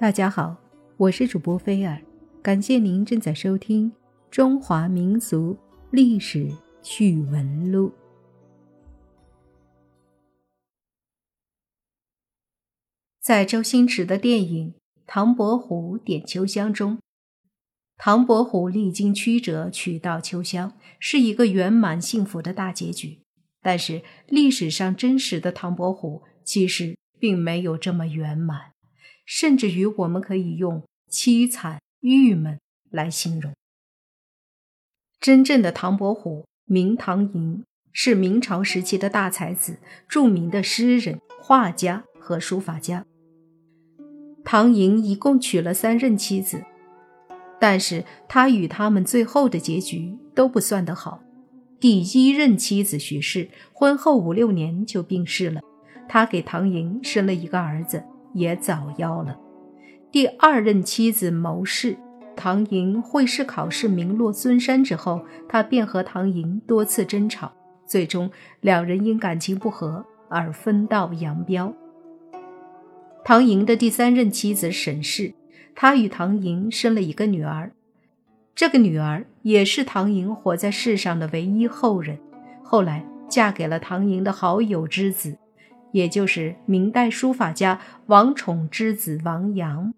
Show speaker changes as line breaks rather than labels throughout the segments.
大家好，我是主播菲尔，感谢您正在收听《中华民俗历史趣闻录》。在周星驰的电影《唐伯虎点秋香》中，唐伯虎历经曲折娶到秋香，是一个圆满幸福的大结局。但是，历史上真实的唐伯虎其实并没有这么圆满。甚至于，我们可以用凄惨、郁闷来形容。真正的唐伯虎名唐寅，是明朝时期的大才子，著名的诗人、画家和书法家。唐寅一共娶了三任妻子，但是他与他们最后的结局都不算得好。第一任妻子许氏婚后五六年就病逝了，他给唐寅生了一个儿子。也早夭了。第二任妻子牟氏，唐寅会试考试名落孙山之后，他便和唐寅多次争吵，最终两人因感情不和而分道扬镳。唐寅的第三任妻子沈氏，她与唐寅生了一个女儿，这个女儿也是唐寅活在世上的唯一后人，后来嫁给了唐寅的好友之子。也就是明代书法家王宠之子王阳，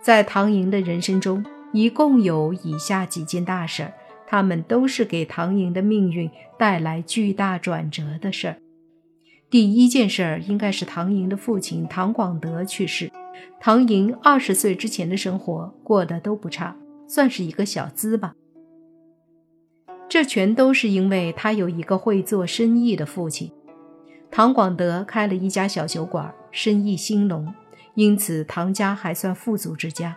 在唐寅的人生中，一共有以下几件大事儿，他们都是给唐寅的命运带来巨大转折的事儿。第一件事儿应该是唐寅的父亲唐广德去世。唐寅二十岁之前的生活过得都不差，算是一个小资吧。这全都是因为他有一个会做生意的父亲。唐广德开了一家小酒馆，生意兴隆，因此唐家还算富足之家。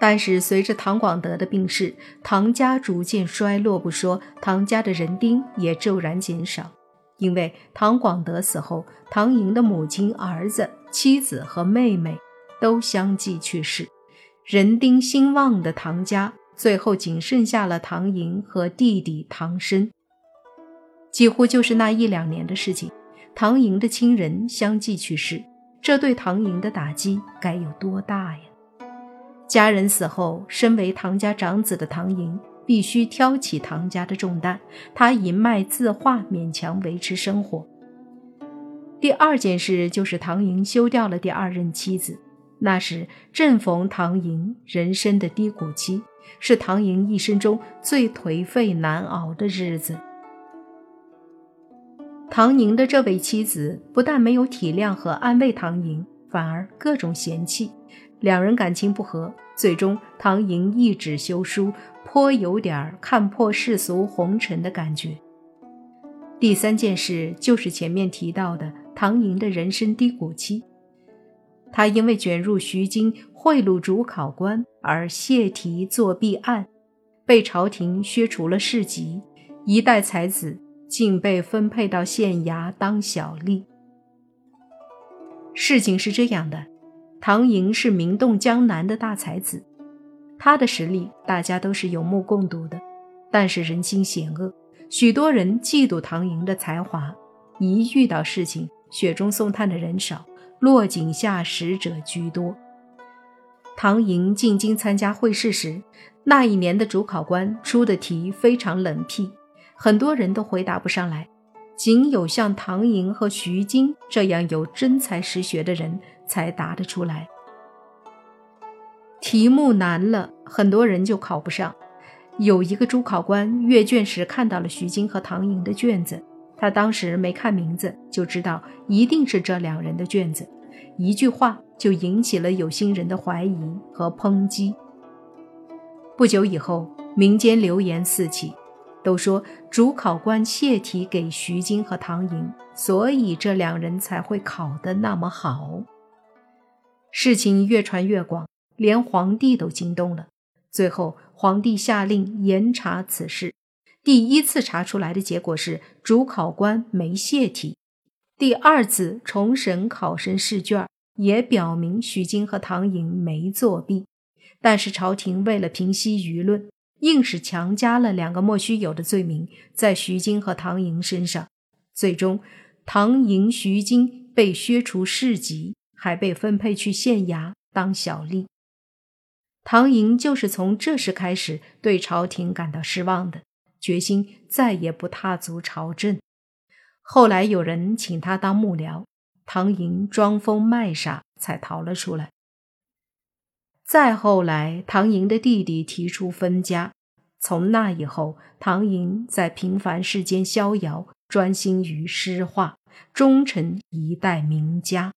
但是随着唐广德的病逝，唐家逐渐衰落不说，唐家的人丁也骤然减少。因为唐广德死后，唐寅的母亲、儿子、妻子和妹妹都相继去世，人丁兴旺的唐家最后仅剩下了唐寅和弟弟唐生。几乎就是那一两年的事情，唐寅的亲人相继去世，这对唐寅的打击该有多大呀！家人死后，身为唐家长子的唐寅必须挑起唐家的重担，他以卖字画勉强维持生活。第二件事就是唐寅休掉了第二任妻子，那时正逢唐寅人生的低谷期，是唐寅一生中最颓废难熬的日子。唐寅的这位妻子不但没有体谅和安慰唐寅，反而各种嫌弃，两人感情不和。最终，唐寅一纸休书，颇有点看破世俗红尘的感觉。第三件事就是前面提到的唐寅的人生低谷期，他因为卷入徐经贿赂主考官而泄题作弊案，被朝廷削除了市级，一代才子。竟被分配到县衙当小吏。事情是这样的，唐寅是名动江南的大才子，他的实力大家都是有目共睹的。但是人心险恶，许多人嫉妒唐寅的才华，一遇到事情，雪中送炭的人少，落井下石者居多。唐寅进京参加会试时，那一年的主考官出的题非常冷僻。很多人都回答不上来，仅有像唐寅和徐经这样有真才实学的人才答得出来。题目难了，很多人就考不上。有一个主考官阅卷时看到了徐经和唐寅的卷子，他当时没看名字就知道一定是这两人的卷子，一句话就引起了有心人的怀疑和抨击。不久以后，民间流言四起。都说主考官泄题给徐经和唐寅，所以这两人才会考得那么好。事情越传越广，连皇帝都惊动了。最后，皇帝下令严查此事。第一次查出来的结果是主考官没泄题。第二次重审考生试卷，也表明徐经和唐寅没作弊。但是朝廷为了平息舆论。硬是强加了两个莫须有的罪名在徐经和唐寅身上，最终唐寅、徐经被削除市级，还被分配去县衙当小吏。唐寅就是从这时开始对朝廷感到失望的，决心再也不踏足朝政。后来有人请他当幕僚，唐寅装疯卖傻，才逃了出来。再后来，唐寅的弟弟提出分家。从那以后，唐寅在平凡世间逍遥，专心于诗画，终成一代名家。